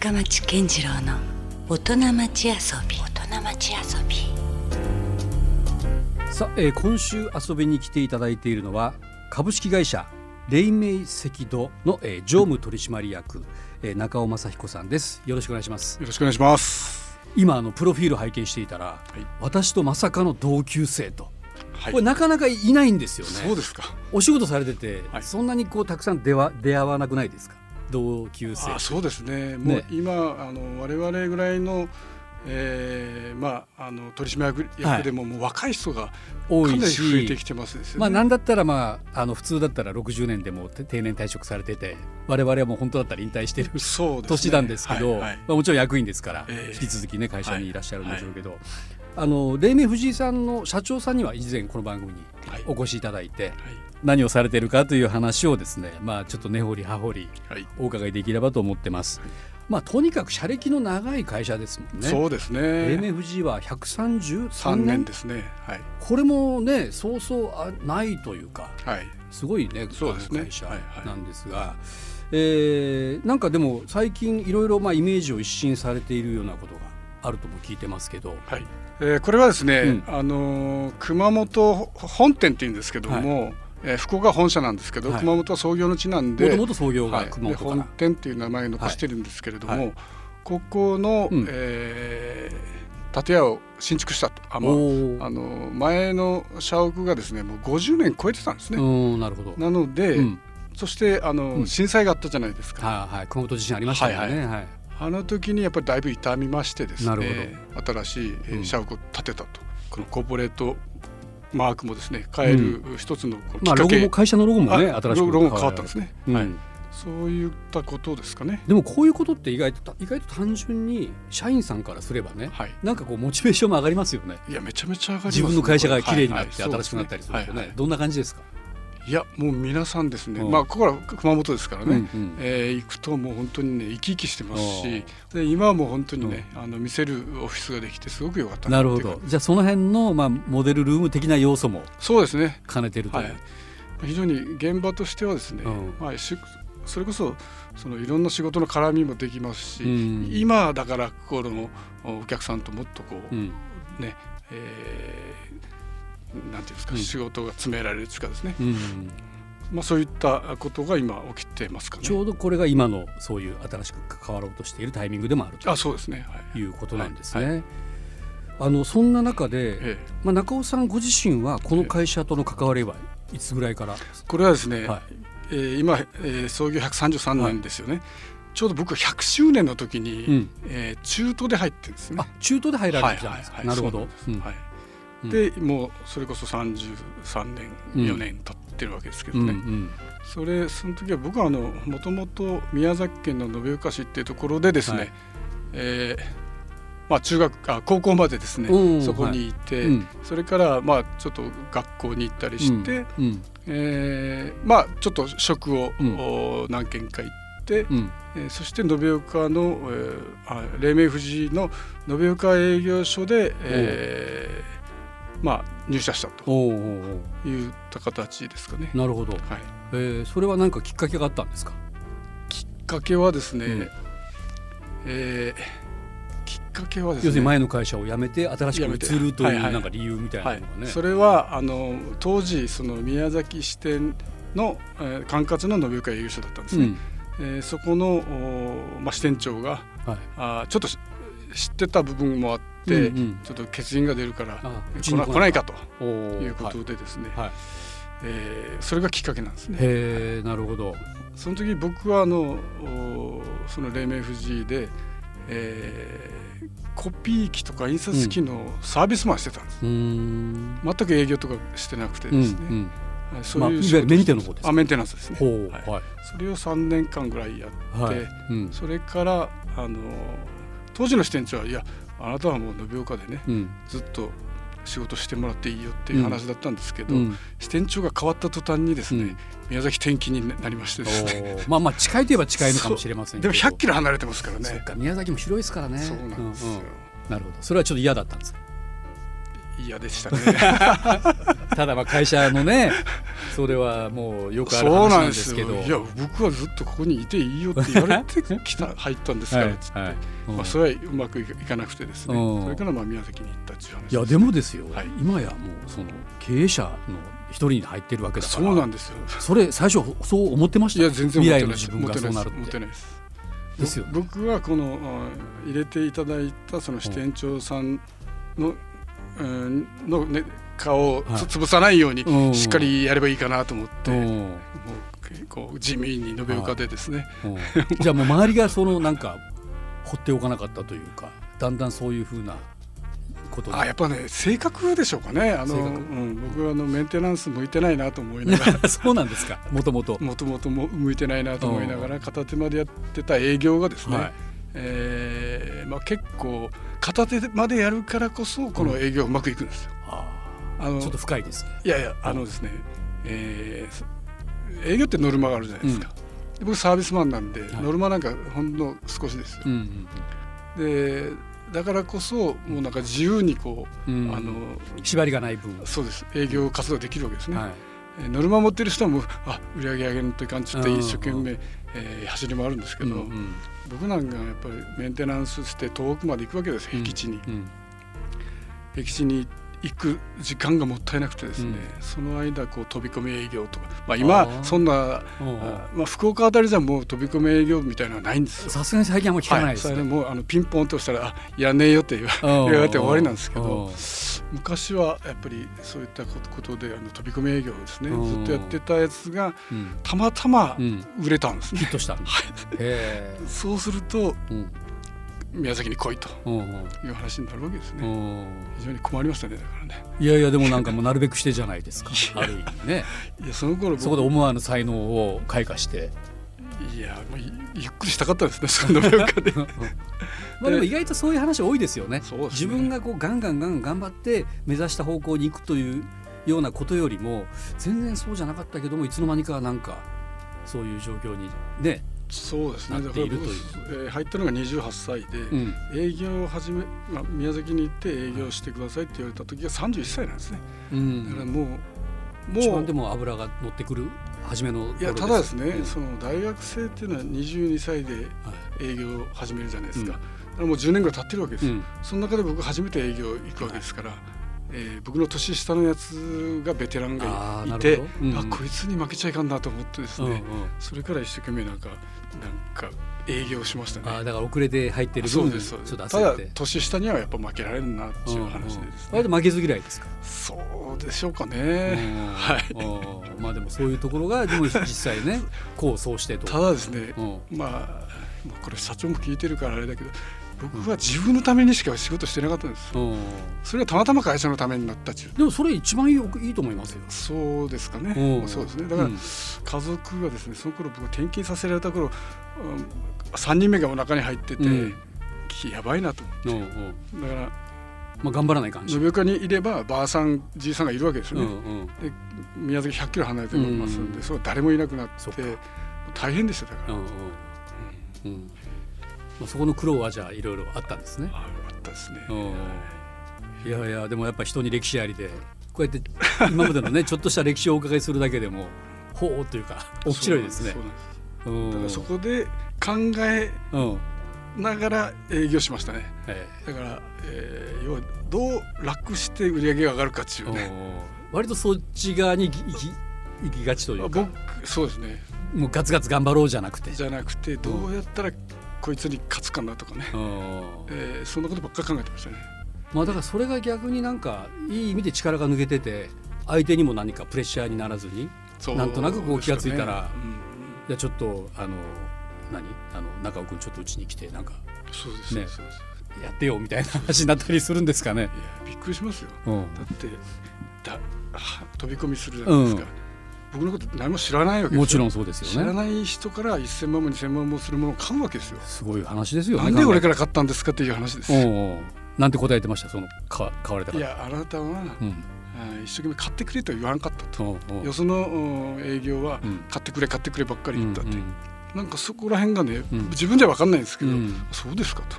深町健次郎の大人町遊び。大人町遊び。さあ、えー今週遊びに来ていただいているのは株式会社黎明赤土の、えー常務取締役、えー中尾正彦さんです。よろしくお願いします。よろしくお願いします。今あのプロフィール拝見していたら、い。私とまさかの同級生と、はい。これなかなかいないんですよね。そうですか。お仕事されてて、はい。そんなにこうたくさん出は出会わなくないですか？同級生。あ、そうですね。もうね。今あの我々ぐらいの、えー、まああの取締役はい。役でも、もう若い人がか多ないりし増えてきてますですよね。まあなんだったらまああの普通だったら60年でもて定年退職されてて我々はもう本当だったら引退してるね。年なんですけど、はいはい。まあ、もちろん役員ですから、ええ。引き続きね会社にいらっしゃるんでしょうけど、あの黎明藤井さんの社長さんには以前この番組にはいお越しいただいて、はい何をされてるかという話をですねまあちょっと根掘り葉掘りはい。お伺いできればと思ってます。まあとにかく社歴の長い会社ですもんね。そうです黎ね。明藤井は133三年年？ですね。はいこれもねそうそうあないというかはい。すごいねそうですね会社はいはいなんですが、えーなんかでも最近いろいろまあイメージを一新されているようなことがあるとも聞いてますけど、はい。えー、これはですね、うん。あのー熊本本店っていうんですけども、えー福岡本社なんですけど、はい。熊本は創業の地なんで。もと創業が熊本から、本店っていう名前を残してるんですけれども、はい。はいここの、うん。えー建屋を新築したと。あ、まああの前の社屋がですねもう50年超えてたんですね。うんなるほど。なので、うん。そしてあの、うん。震災があったじゃないですか、はいはい。熊本地震ありましたよね。はいあの時にやっぱりだいぶ傷みましてですなるね新しい、社屋を建てたと。このコーポレートマークもですね変える一つのきまあロっかけ、ゴも会社のロゴもねあ新しくロゴも変わったんですね、うんはい、そういったことですかね。でもこういうことって意外と意外と単純に社員さんからすればね、はい。なんかこうモチベーションも上がりますよね。いやめちゃめちゃ上がります自分の会社が綺麗になって新しくなったりするとね,、はいはい。どんな感じですか？いやもう皆さんですね、うん。まあここは熊本ですからね、うんうん。えー行くともう本当にね生き生きしてますしで今はもう本当にね、あの見せるオフィスができてすごく良かったなるほど。じゃあその辺のまあモデルルーム的な要素もそうですね。兼ねてるという。はい。非常に現場としてはですね、うん。まあ、しそれこそそのいろんな仕事の絡みもできますし、うん。今だからこのお客さんともっとこう、うん。ねえーなんていうんですか、うん。仕事が詰められるというかですね、うん。まあ、そういったことが今起きてますかね。ちょうどこれが今のそういう新しく関わろうとしているタイミングでもあるとあそうですね、はい。いうことなんですね。はい。あのそんな中で、ええ。まあ、中尾さんご自身はこの会社との関わりはいつぐらいから、これはですね、はい。えー今、えー創業133年ですよね、ちょうど僕100周年の時に、うん。えー中途で入ってるんですね。あ。中途で入られてたんですか、はいはいはい。なるほど。うん。はいうん。でもうそれこそ33年、うん4年経ってるわけですけどね、うんうん。それその時は僕はあのもともと宮崎県の延岡市っていうところでですね、はい。えーまあ、中学あ高校までですね、うん。そこにいて、うん。それからまあちょっと学校に行ったりして、うん。えーまあちょっと職を、何件か行って、うん。えーそして延岡の、えーあ黎明富士の延岡営業所で、えーまあ、入社したといった形ですかね。なるほど、はい、えーそれは何かきっかけがあったんですか？きっかけはですね、うん。えーきっかけはですね要するに前の会社を辞めて新しく移るとはいはい。いうなんか理由みたいなはいのがね、それはあの当時その宮崎支店の、えー管轄の延岡営業所だったんですね。うん。えーそこの、おまあ、支店長がはい。あーちょっとし知ってた部分もあって、うんうん。ちょっと欠員が出るから来なに来来ないかと。いうことでですね、はい。はい。えーそれがきっかけなんですね。へえなるほど。その時僕はあのおその黎明富士で、えーコピー機とか印刷機のサービスマンしてたんです、うーん。全く営業とかしてなくてうんですね、うんはいまあいわゆるメンテの方ですかあメンテナンスですね。はい。はい。それを3年間ぐらいやって、はい。うん。それからあの当時の支店長はいやあなたはもう延岡でねうん。ずっと仕事してもらっていいよっていう話だったんですけど、うん。支店長が変わった途端にですね、うん。宮崎転勤になりましてですね。まあまあ近いといえば近いのかもしれませんけど。でも100キロ離れてますからね。そっか宮崎も広いですからね。そうなんですよ、なるほど。それはちょっと嫌だったんですか？嫌でしたね。ただまあ会社のねそれはもうよくある話ななんですすけど。いや僕はずっとここにいていいよって言われてきた入ったんですからっつって、はい。はいうんまあ、それはうまくいかなくてですね、うん。それからまあ宮崎に行ったっていう話いやでもですよ、はい。今やもうその経営者の一人に入ってるわけだから。そうなんですよ。それ最初そう思ってました？いや全然未来の自分がそうなる思ってないです。ですよね。ぼ僕はこのあ入れていただいたその支店長さんの,、うん、の、ね、顔を潰さないようにうん。しっかりやればいいかなと思って、うん。もうこう地味に延岡でですね、うん。じゃあもう周りがそのなんか放っておかなかったというかだんだんそういうふうなことにあやっぱね性格でしょうかね。あの、うん、僕はあのメンテナンス向いてないなと思いながら。そうなんですか。もともともともとも向いてないなと思いながら片手間でやってた営業がですね、はいえーまあ、結構片手間でやるからこそこの営業うまくいくんですよ。ああのーちょっと深いですね。いやいやあのですね、えー営業ってノルマがあるじゃないですか、で僕サービスマンなんで、はい。ノルマなんかほんの少しです。よ、うんでだからこそもうなんか自由にこう、うん。うんあの縛りがない分。そうです。営業活動できるわけですね、はい。えーノルマ持ってる人はもうあ売り上げ上げるといかんっつってうん。一生懸命、えー走り回るんですけど、うんうん。僕なんかやっぱりメンテナンスして遠くまで行くわけです僻地に、うん。僻地に行く時間がもったいなくてですね、うん。その間こう飛び込み営業とか、まあ、今そんなまあ、福岡あたりじゃもう飛び込み営業みたいなのはないんですよ。さすがに最近あんま聞かないはい、ですね。それでもうあのピンポンとしたら「あいらねえよ」って言われて終わりなんですけど昔はやっぱりそういったことであの飛び込み営業をですねう。んずっとやってたやつがうん。たまたまうん。売れたんですね。ヒットした。ん だへそうすると宮崎に来いという話になるわけですね。うん。非常に困りましたねだからね。いやいやでもなんかもうなるべくしてじゃないですか。ある意味ね。いやその頃僕そこで思わぬ才能を開花して。いやもういゆっくりしたかったですねその文化で。まあでも意外とそういう話多いですよね。ね。自分がこうガンガンガンガン頑張って目指した方向に行くというようなことよりも全然そうじゃなかったけどもいつの間にかなんかそういう状況にね、そうですね。なだから僕っているという。えー入ったのが28歳で、うん。営業を始め、まあ、宮崎に行って営業してくださいって言われた時が31歳なんですね。うん、だからもうもう一番でも油が乗ってくる初めの頃いやただですね、うんその大学生っていうのは22歳ではい。営業を始めるじゃないですか、うん。だからもう10年ぐらい経ってるわけですよ、うん。その中で僕初めて営業行くわけですから、えー僕の年下のやつがベテランがいてほど。うん。あこいつに負けちゃいかんなと思ってですね、うんうん。それから一生懸命なんかなんか営業しましたね。あーだから遅れて入ってるそう分ですそうです。ちょっとただ年下にはやっぱ負けられるなっていう話でですね、割と負けず嫌いですか？そうでしょうかね、うん。はい。うんまあでもそういうところがでも実際ね こう。そうしてと。ただですね、うん。まあこれ社長も聞いてるからあれだけど僕は自分のためにしか仕事してなかったんですうん。それはたまたま会社のためになったっちゅう。でもそれ一番いいいいと思いますよ。そうですかね、うん。そうですね。だから、うん。家族がですねその頃僕転勤させられた頃、うん、3人目がお腹に入ってて、うん。やばいなと。うんうん。だからまあ頑張らない感じ。延岡にいればばあさんじいさんがいるわけですようんね、うん。で宮崎100キロ離れてますんで、うんそれは誰もいなくなって大変でしただから、うん。うん。うんまあそこの苦労はじゃあいろいろあったんですね。あったですね、うん。いやいやでもやっぱ人に歴史ありでこうやって今までのね ちょっとした歴史をお伺いするだけでもほうというか面白いですね。そからそこで考えうんながら営業しましたね。えだから、えー要はどう楽して売り上げが上がるかっていえうね。うん割とそっち側に行き行きがちというか。僕そうですね。もうガツガツ頑張ろうじゃなくて。じゃなくてどうやったらこいつに勝つかなとかね、うん。えーそんなことばっかり考えてましたね。まあだからそれが逆になんかいい意味で力が抜けてて相手にも何かプレッシャーにならずになんとなくこう気がついたらじゃあちょっとあの何？あの中尾君ちょっとうちに来てなんかうんそうです、ねやってよみたいな話になったりするんですかね。いやびっくりしますよ。うん。だってだは飛び込みするじゃないですか、うん僕のこと何も知らないわけもちろんそうです知よね。らない人から1000万も2000万もするものを買うわけですよ。すごい話ですよね。なんで俺かから買ったんですかっていう話ですうんう。んなんて答えてました？その買買われた。いやあなたは、うん。あ一生懸命買ってくれとは言わなかったと、うんう。んよそのうん営業はうん。買ってくれ買ってくればっかり言ったって、う。んなんかそこら辺がね、うん。自分では分かんないんですけど、うん。そうですかと、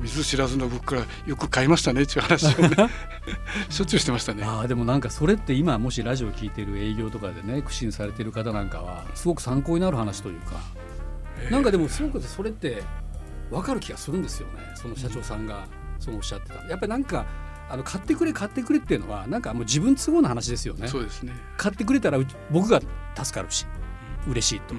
見ず知らずの僕からよく買いましたねっていう話をね しょっちゅうしてましたね。あでもなんかそれって今もしラジオ聞いてる営業とかでね苦心されてる方なんかはすごく参考になる話というか、えー、なんかでもすごくそれって分かる気がするんですよね。その社長さんがそのおっしゃってた。やっぱりなんかあの買ってくれ買ってくれっていうのはなんかもう自分都合の話ですよね。そうですね。買ってくれたら僕が助かるし嬉しいと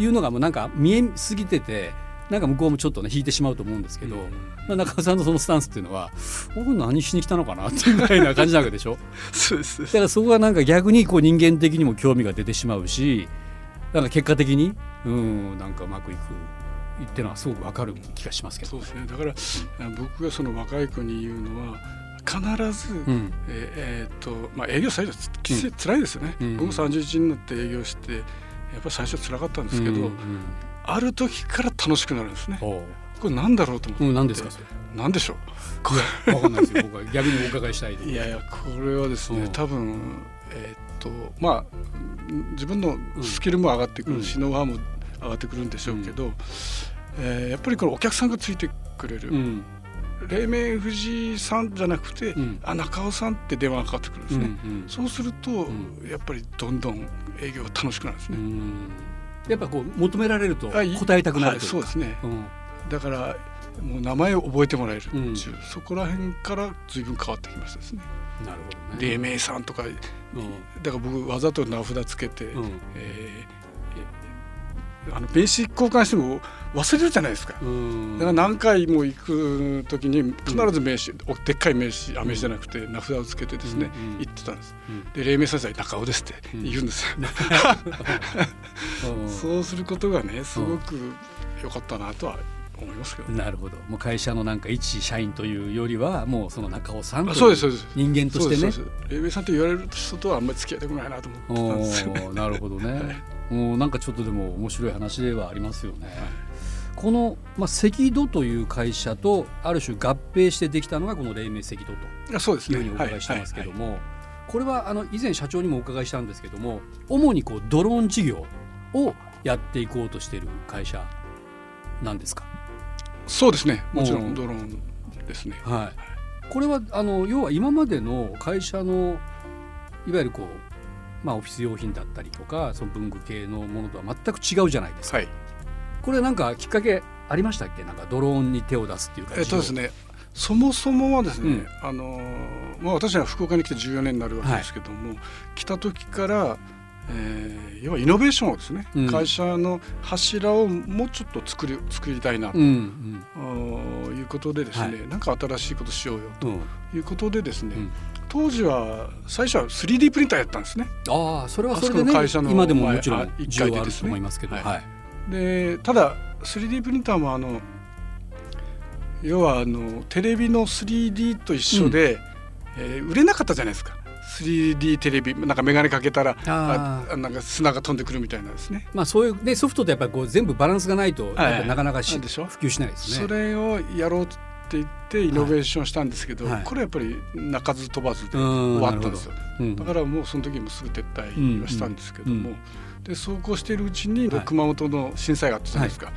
いうのがもうなんか見えすぎててなんか向こうもちょっとね引いてしまうと思うんですけど、うん、まあ、中尾さんのそのスタンスっていうのは僕何しに来たのかなっていうぐらいな感じなわけでしょ？そうです。だからそこがなんか逆にこう人間的にも興味が出てしまうしなんか結果的にうんなんかうまくいくっていうのはすごくわかる気がしますけど、そうですね。だから、うん、僕がその若い子に言うのは必ず、うん、えー、えー、とまあ、営業最初つつらいですよね、うん、僕も31になって営業してやっぱり最初つらかったんですけど、うんうん、ある時から楽しくなるんですね。これなんだろうと思って、うん、何ですか？何でしょう？わかんないですよ。僕は逆にお伺いしたい。いやいやこれはですね、多分えー、っとまあ自分のスキルも上がってくるし、ノウハウも上がってくるんでしょうけど、うん、えー、やっぱりこれお客さんがついてくれる。うん黎明藤井さんじゃなくて、うん、あ中尾さんって電話がかかってくるんですね、うんうん、そうすると、うん、やっぱりどんどん営業が楽しくなるんですね。やっぱこう求められると答えたくなる、はい、そうですね、うん、だからもう名前を覚えてもらえる。っていう、うん、そこら辺から随分変わってきましたですね。なるほどね。黎明さんとか、うん、だから僕わざと名札つけて、うん、えー、あの名刺交換しても忘れるじゃないですか。だから何回も行く時に必ず名刺、うん、でっかい名刺あ名刺じゃなくて名札をつけてですね、うん、行ってたんです。で黎明先生中尾ですって言うんですよ。そうすることがねすごく良かったなとは思いますけど、ね、なるほど。もう会社のなんか一社員というよりはもうその中尾さんそうですそう人間としてね。黎明さんって言われる人とはあんまり付き合いたくないなと思ってたんですよ、ね、なるほどね、はい、もうなんかちょっとでも面白い話ではありますよね、はいこの、まあ、赤土という会社とある種合併してできたのがこの黎明赤土と。そうですね。いうふうにお伺いしてますけども、これはあの以前社長にもお伺いしたんですけども主にこうドローン事業をやっていこうとしている会社なんですか？そうですね。もちろんドローンですね。はい、これはあの要は今までの会社のいわゆるこうまあ、オフィス用品だったりとかその文具系のものとは全く違うじゃないですか。はい、これなんかきっかけありましたっけ？なんかドローンに手を出すっていうかえっとですねそもそもはですね、うん、あのまあ、私は福岡に来て14年になるわけですけども、はい、来た時からえー、要はイノベーションをですね、うん、会社の柱をもうちょっと作り作りたいなと、うんうん、いうことでですね、はい、なんか新しいことしようよと。いうことでですね、うん、当時は最初は 3D プリンターやったんですね。ああそれはそれで、ね、会社の今でももちろん需要あると思いますけど、はい、はい、でただ 3D プリンターもあの要はあのテレビの 3D と一緒で、うん、えー、売れなかったじゃないですか。3D テレビなんか眼鏡かけたらあなんか砂が飛んでくるみたいなですね。まあそういうねソフトってやっぱりこう全部バランスがないと、はい、なかなかし普及しないですね。それをやろうって言ってイノベーションしたんですけど、はい、これやっぱり鳴かず飛ばずで終わったんですよ。うん、だからもうその時もすぐ撤退はしたんですけども。うんうんで走行しているうちに、熊本の震災があったじゃないですか、はい、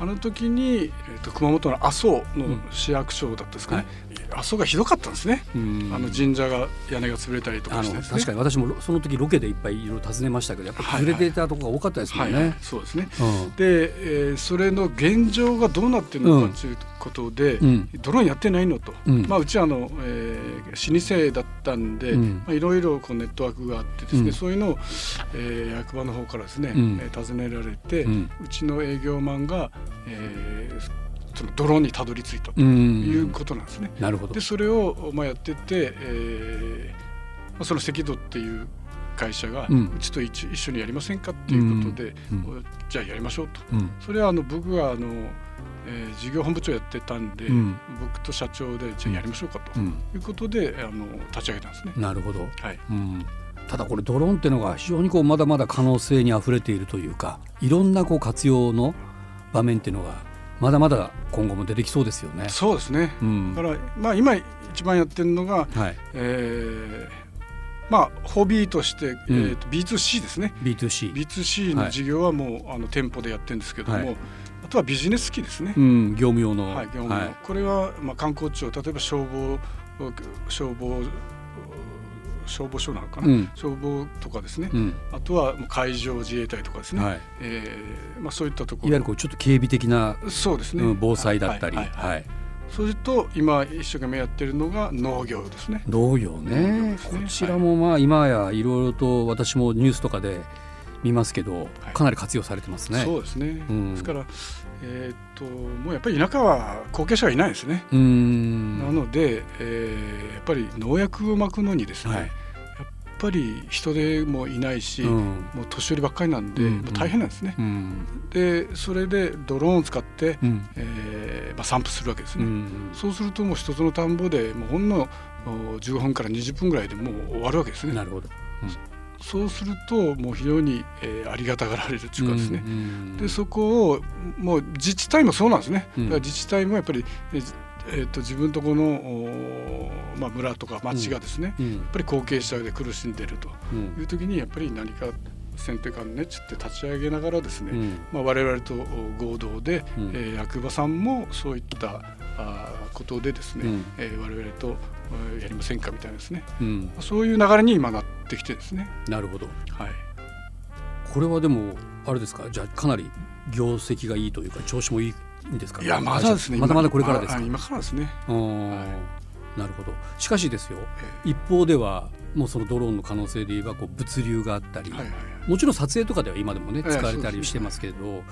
あの時に、えーと、熊本の阿蘇の市役所だったんですかね、阿蘇がひどかったんですね、あの神社が屋根が潰れたりとかして、ね、確かに私もその時ロケでいっぱいいろいろ訪ねましたけどやっぱり崩れていたところが多かったですもんね。はいはいはい、そうですね、うん、で、えー、それの現状がどうなってるのかということで、うん、ドローンやってないのと、うん、まあ、うちはあの、えー、老舗だったんで、まあ、いろいろこうネットワークがあってですね、そういうのを、えー、役場の方からですね、うん、尋ねられて、うちの営業マンが、えーそのドローンにたどり着いたということなんですね。なるほど。でそれをまあやってて、えー、その赤道っていう会社が、うちと一一緒にやりませんかっていうことで、うん、じゃあやりましょうと、うん、それはあの僕があの、えー、事業本部長やってたんで、うん、僕と社長でじゃあやりましょうかということで、あの立ち上げたんですね。なるほど、はいただこれドローンっていうのが非常にこうまだまだ可能性にあふれているというかいろんなこう活用の場面っていうのがまだまだ今後も出てきそうですよね。そうですね。うん、だからまあ今一番やってるのが、はい、えー、まあホビーとして、えー、と B2C ですね。B2C B2C の事業はもう、あの店舗でやってるんですけども、あとはビジネス機ですね、うん、業務用の、はい、業務用、これは、まあ、観光庁例えば消防消防消防署なのかな、うん、消防とかですね、うん、あとは海上自衛隊とかですね、はい、えー、まあ、そういったところ。いわゆるこうちょっと警備的なそうですね、うん、防災だったり、はいはい、そうすると今一生懸命やってるのが農業ですね。農業ね、ね、こちらもまあ今やいろいろと私もニュースとかで見ますけど、かなり活用されてますね。そうですね、ですからえー、っともうやっぱり田舎は後継者がいないですね。なので、えー、やっぱり農薬をまくのにですね、はい、やっぱり人手もいないし、うん、もう年寄りばっかりなんで、うん。もう大変なんですね。うん、でそれでドローンを使って、うん、えー、まあ、散布するわけですね。そうするともう一つの田んぼでもうほんの15分から20分ぐらいでもう終わるわけですね。なるほど、そうするともう非常に、えー、ありがたがられるというかですね、うんうん、でそこをもう自治体もそうなんですね、うん、自治体もやっぱり、えー、と自分とこの、まあ、村とか町がですね、うん、やっぱり後継者で苦しんでいるという時にやっぱり何か先手官ねちって立ち上げながらですね、うん、まあ、我々と合同で、うん、えー、役場さんもそういったあことでですね、うん、えー、我々とやりませんかみたいなですね、うん、そういう流れに今なってきてですね。なるほど、はい、これはでもあれですか？じゃあかなり業績がいいというか調子もいいんですか、いやまだですね。まだまだこれからですか？今からですね、はい、なるほど。しかしですよ、えー、一方ではもうそのドローンの可能性で言えばこう物流があったり、はいはい、もちろん撮影とかでは今でもね使われたりしてますけれど、えー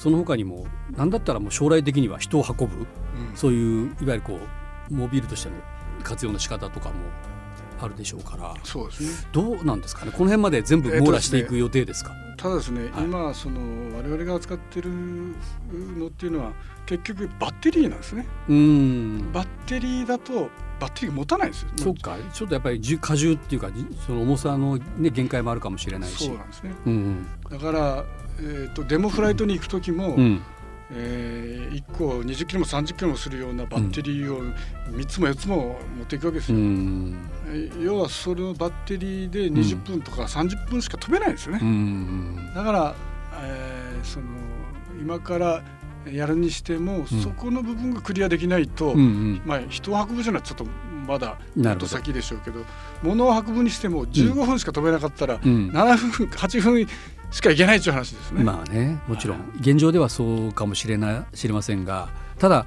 その他にも何だったらもう将来的には人を運ぶ、うん、そういういわゆるこうモビルとしての活用の仕方とかもあるでしょうから。そうです、ね、どうなんですかねこの辺まで全部網羅していく予定ですか、えー、ただですね、はい、今その我々が扱ってるのっていうのは結局バッテリーなんですね。うん。バッテリーだとバッテリー持たないですよそうか。ちょっと。やっぱり荷重っていうかその重さの、ね、限界もあるかもしれないしそうなんですね、うんうん、だから、えーと、デモフライトに行く時も、うんえー、1個20キロも30キロもするようなバッテリーを3つも4つも持っていくわけですよ。うん、要はそれのバッテリーで20分とか30分しか飛べないんですよね。うん、だから、えー、その今からやるにしても、そこの部分がクリアできないと、まあ、人を運ぶじゃないちょっとまだもっと先でしょうけど物を運ぶにしても15分しか飛べなかったら、7分8分しかいけないという話ですね。まあねもちろん、現状ではそうかもしれない知りませんがただ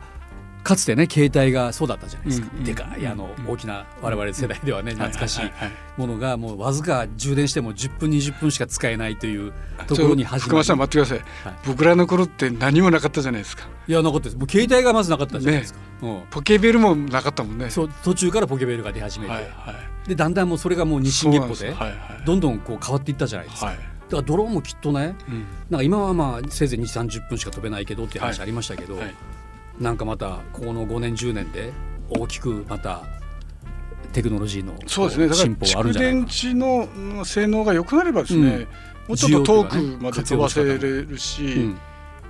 かつてね携帯がそうだったじゃないですか、うん、でかいあの、大きな我々世代ではね、懐かしいものがもうわずか充電しても10分20分しか使えないというところに始まるさん待ってください、はい、僕らの頃って何もなかったじゃないですか。いやなかったです。もう携帯がまずなかったじゃないですか、ね、ポケベルもなかったもんね。そう途中からポケベルが出始めて、はいはい、でだんだんもうそれがもう日進月歩でどんどんこう変わっていったじゃないですか、はい。だからドローンもきっとね、うん、なんか今はまあせいぜい2 3 0分しか飛べないけどっていう話ありましたけど、はい。はい、なんかまたここの5年10年で大きくまたテクノロジーの進歩はあるんじゃないか。な。蓄電池の性能が良くなればですね、うん、もうちょっと遠くまで飛ばせれるし、うん、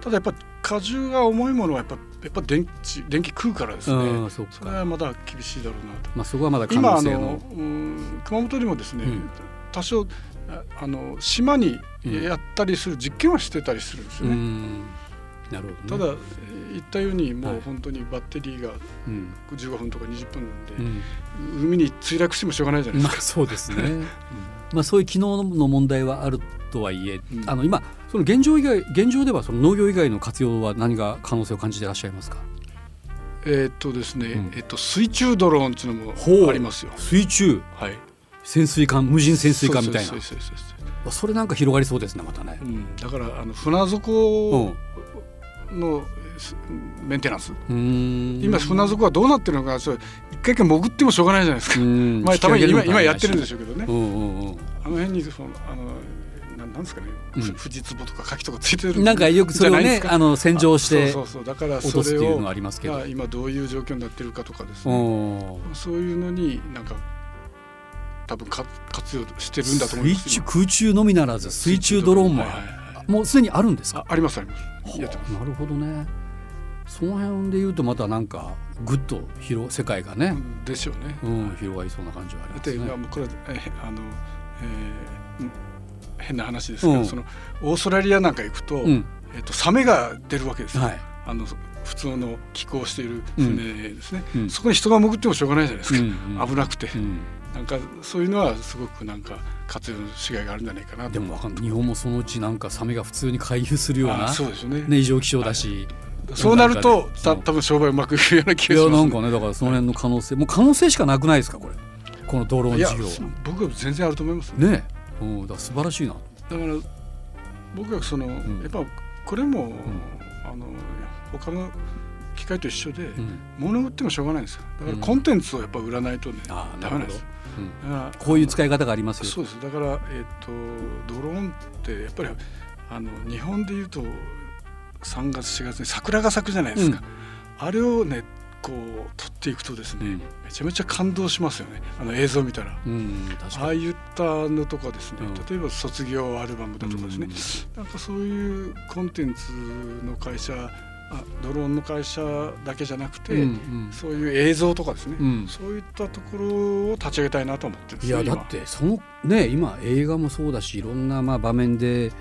ただやっぱ荷重が重いものはやっぱやっぱ電気電気食うからですね、うん、それはまだ厳しいだろうなと。まあそこはまだ可能性の。今あの、うん、熊本にもですね、多少あの島にやったりする実験はしてたりするんですよね。なるほど、ね、ただ言ったようにもう本当にバッテリーが15分とか20分なんで、うん、海に墜落してもしょうがないじゃないですか。まあ、そうですね、うん、まあ、そういう機能の問題はあるとはいえ、うん、あの今その現状以外現状ではその農業以外の活用は何が可能性を感じていらっしゃいますか？えっとですね、えっと水中ドローンっていうのもありますよ。水中。はい潜水艦無人潜水艦みたいな。それなんか広がりそうですねまたね、うん、だからあの船底のメンテナンス。今船底はどうなってるのかそれ一回一回潜ってもしょうがないじゃないですか。まあたまに今今やってるんでしょうけどね、あの辺にそのあのなんですかね、うん、富士壺とか牡蠣とかついてる。なんかよくそれをねあの洗浄してそうそうだからそれを今どういう状況になってるかとかですね。そういうのになんか多分か活用してるんだと思います空中のみならず水中ドローンも、もうすでにあるんですか？ありますあります。なるほどね。その辺で言うとまたなんかぐっと広世界がね、ですよね、うん、広がりそうな感じはありますね。でこれえあの、えー、変な話ですけど、うん、そのオーストラリアなんか行くと,、えー、とサメが出るわけですよ。はい、あの普通の寄港している船ですね、そこに人が潜ってもしょうがないじゃないですか、うんうん、危なくて、なんかそういうのはすごくなんか活用しがいがあるんじゃないかなでも日本もそのうちなんかサメが普通に回遊するようなそうですね。ね異常気象だし、はい、そうなるとた多分商売うまくいくような気がします、ね、いやなんかねだからその辺の可能性もう可能性しかなくないですかこれ。このドローン事業は。僕は全然あると思いますねね。うんだ素晴らしいな。だから僕はその、うん、やっぱこれも、うん、あの他の機械と一緒で、うん、物売ってもしょうがないんですよ。だからコンテンツをやっぱ売らないとね、うん、ダメなんですこういう使い方がありますよ。そうです。だから、えーと、ドローンってやっぱりあの日本でいうと3月4月に桜が咲くじゃないですか、あれをねこう撮っていくとですね、うん、めちゃめちゃ感動しますよね。あの映像を見たら、うん、ああいったのとかですね、うん、例えば卒業アルバムだとかですね、なんかそういうコンテンツの会社ドローンの会社だけじゃなくて、うんうん、そういう映像とかですね、うん、そういったところを立ち上げたいなと思っていやだってそのね今映画もそうだしいろんなまあ場面で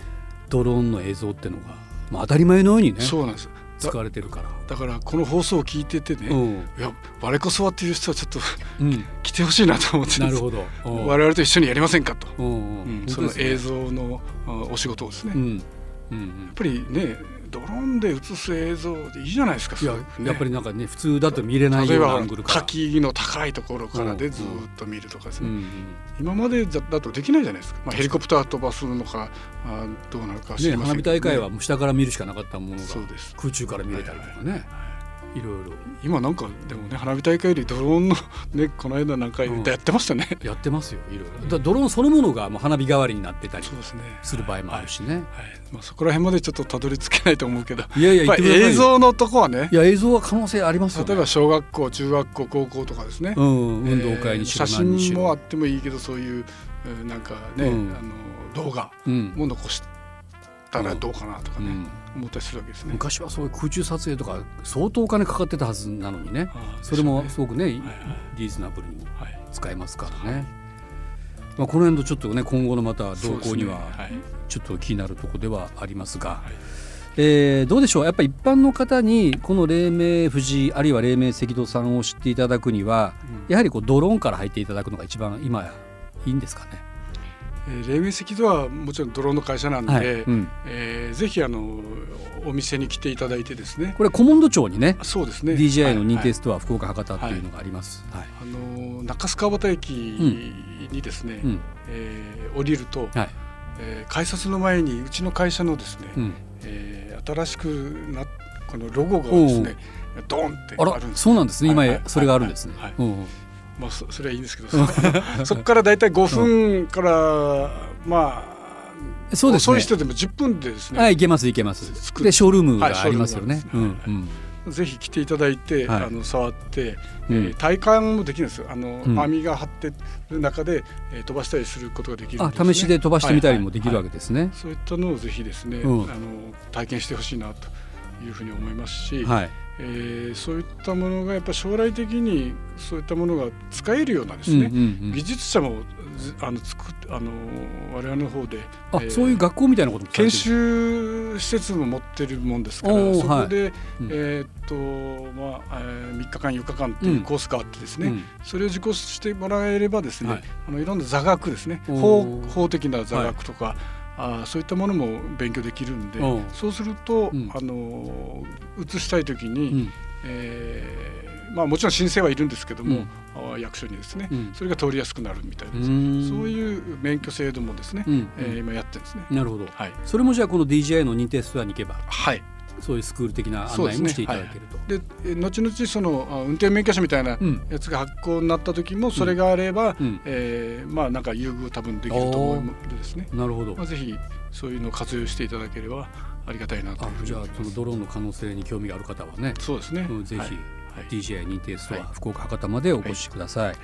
ドローンの映像っていうのが、まあ、当たり前のようにねそうなんです。使われてるから。だからこの放送を聞いててね、うん、いや我こそはっていう人はちょっと、うん、来てほしいなと思ってなるほど。我々と一緒にやりませんかと、うんその映像のお仕事をですね、うん。やっぱりねドローンで映す映像でいいじゃないですかいや、ね、やっぱりなんかね普通だと見れないようなアングルから。滝の高いところからでずっと見るとかですね、うんうん、今までだとできないじゃないですか、まあ、ヘリコプター飛ばすのかあどうなるか知りませんけど、ね、花火大会は下から見るしかなかったものが空中から見れたりとかね、はいはいいろいろ今なんかでもね花火大会よりドローンの ねこの間なんかやってましたね、うん、やってますよいろいろだドローンそのものがもう花火代わりになってたりする場合もあるしね、はい。はい、まあ、そこら辺までちょっとたどり着けないと思うけど。いやいや映像のとこはね。いや映像は可能性ありますよ、ね、例えば小学校中学校高校とかですね、うん、運動会にしろ、写真もあってもいいけどそういうなんかね、うん、あの動画も残したらどうかなとかね、思ったりするわけですね。昔はそういう空中撮影とか相当お金かかってたはずなのにね。それもすごくね、はいはい、リーズナブルに使えますからね、はい、まあ、この辺とちょっとね今後のまた動向にはちょっと気になるところではありますが。えー、どうでしょう？やっぱり一般の方にこの黎明富士あるいは黎明赤道さんを知っていただくには、うん、やはりこうドローンから入っていただくのが一番今いいんですかね？えー、黎明石とはもちろんドローンの会社なんで、はい。うん、えー、ぜひあのお店に来ていただいてですね。これ古門戸町にねそうですね。DJI の認定ストア、はい、福岡博多っていうのがあります、はい、あの中須川端駅にですね、うん、えー、降りると、はい。えー、改札の前にうちの会社のですね、うん、えー、新しくなこのロゴがですねドンってあるんです。そうなんですね。今、それがあるんですね、はいまあ、そそれはいいんですけどそこから大体5分から、まあそうですね。遅い人でも10分でですね。はい、いけますいけます。でショールームがありますよね。ぜひ来ていただいて、はい、あの触って、うん、えー、体感もできるんですよ。あの、うん、網が張ってる中で、えー、飛ばしたりすることができる、ね、あ試しで飛ばしてみたりもできるわけですね。はいはい、そういったのをぜひですね、うん、あの体験してほしいなというふうに思いますし、はい、えー、そういったものがやっぱ将来的にそういったものが使えるようなですね、うんうんうん、技術者もあの作っあの我々の方であ、えー、そういう学校みたいなこと研修施設も持ってるもんですからそこで、はい、えー、っとまあ、えー、3日間4日間っていうコースがあってですね、うん、それを受講してもらえればですね、はい、あのいろんな座学ですね。法法的な座学とか、はいあそういったものも勉強できるんでそうすると、うん、あの移したい時に、うん、えー、まあ、もちろん申請はいるんですけども、うん、役所にですね、うん、それが通りやすくなるみたいですそういう免許制度もですね、うん、えー、今やってるんですね。なるほど、はい、それもじゃあこの DJI の認定ストアに行けば。はいそういうスクール的な案内もしていただけると。で、ねはい、後々その運転免許証みたいなやつが発行になった時もそれがあれば、うん、えー、まあなんか優遇多分できると思うのでですね。なるほど。まあぜひそういうのを活用していただければありがたいなとじゃあそのドローンの可能性に興味がある方はね。そうですね。ぜひ、はい、DJI 認定ストア、はい、福岡博多までお越しください。はい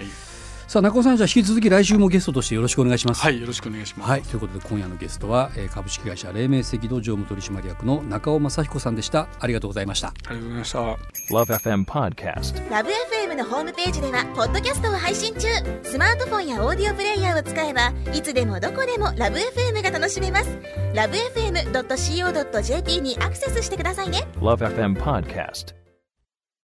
さあ中尾さんじゃあ引き続き来週もゲストとしてよろしくお願いします。はいよろしくお願いします。はいということで今夜のゲストは、えー、株式会社黎明赤道常務取締役の中尾正彦さんでした。ありがとうございました。ありがとうございました。LoveFM Podcast LoveFM のホームページではポッドキャストを配信中。スマートフォンやオーディオプレイヤーを使えばいつでもどこでも LoveFM が楽しめます。LoveFM.co.jp にアクセスしてくださいね。LoveFM Podcast